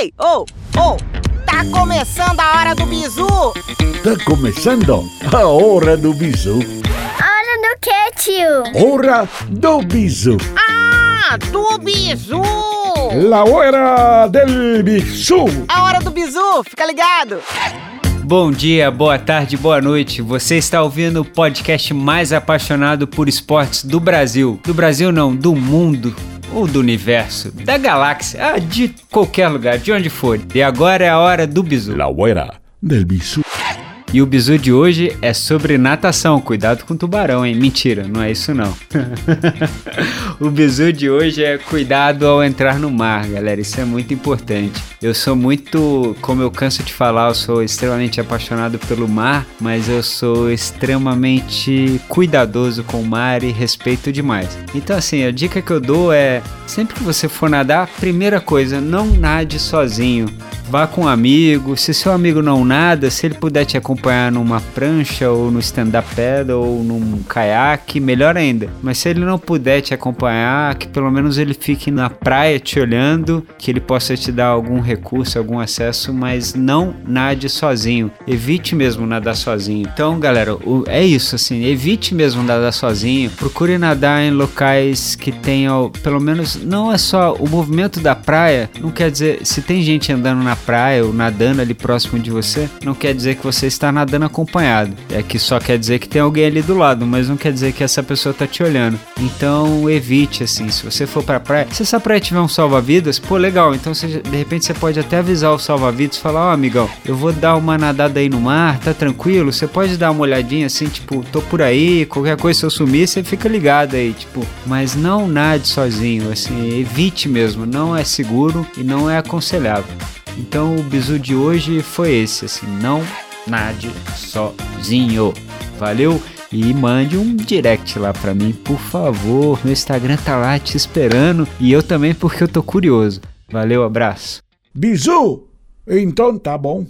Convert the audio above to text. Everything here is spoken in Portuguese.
Ei, ô, oh, ô, oh, tá começando a hora do bizu! Tá começando a hora do bizu. Hora do quê, tio? Hora do bizu. Ah, do bizu! La hora del bizu. A hora do bizu, fica ligado! Bom dia, boa tarde, boa noite. Você está ouvindo o podcast mais apaixonado por esportes do Brasil. Do Brasil não, do mundo ou do universo, da galáxia, ah, de qualquer lugar, de onde for. E agora é a hora do bizu. La hora del bizu. E o bizu de hoje é sobre natação. Cuidado com tubarão, hein? Mentira, não é isso não. o bizu de hoje é cuidado ao entrar no mar, galera. Isso é muito importante. Eu sou muito, como eu canso de falar, eu sou extremamente apaixonado pelo mar, mas eu sou extremamente cuidadoso com o mar e respeito demais. Então, assim, a dica que eu dou é: sempre que você for nadar, primeira coisa, não nade sozinho. Vá com um amigo. Se seu amigo não nada, se ele puder te acompanhar numa prancha ou no stand-up paddle ou num caiaque, melhor ainda. Mas se ele não puder te acompanhar, que pelo menos ele fique na praia te olhando, que ele possa te dar algum recurso, algum acesso, mas não nade sozinho. Evite mesmo nadar sozinho. Então, galera, é isso assim, evite mesmo nadar sozinho. Procure nadar em locais que tenham, pelo menos, não é só o movimento da praia, não quer dizer se tem gente andando na praia ou nadando ali próximo de você, não quer dizer que você está nadando acompanhado. É que só quer dizer que tem alguém ali do lado, mas não quer dizer que essa pessoa tá te olhando. Então evite assim, se você for pra praia, se essa praia tiver um salva-vidas, pô, legal. Então você, de repente você pode até avisar o salva-vidas falar: Ó, oh, amigão, eu vou dar uma nadada aí no mar, tá tranquilo? Você pode dar uma olhadinha assim, tipo, tô por aí, qualquer coisa se eu sumir, você fica ligado aí, tipo, mas não nade sozinho, assim, evite mesmo, não é seguro e não é aconselhável. Então o bizu de hoje foi esse, assim, não nade sozinho. Valeu? E mande um direct lá pra mim, por favor. Meu Instagram tá lá te esperando e eu também porque eu tô curioso. Valeu, abraço. Bizu! Então tá bom.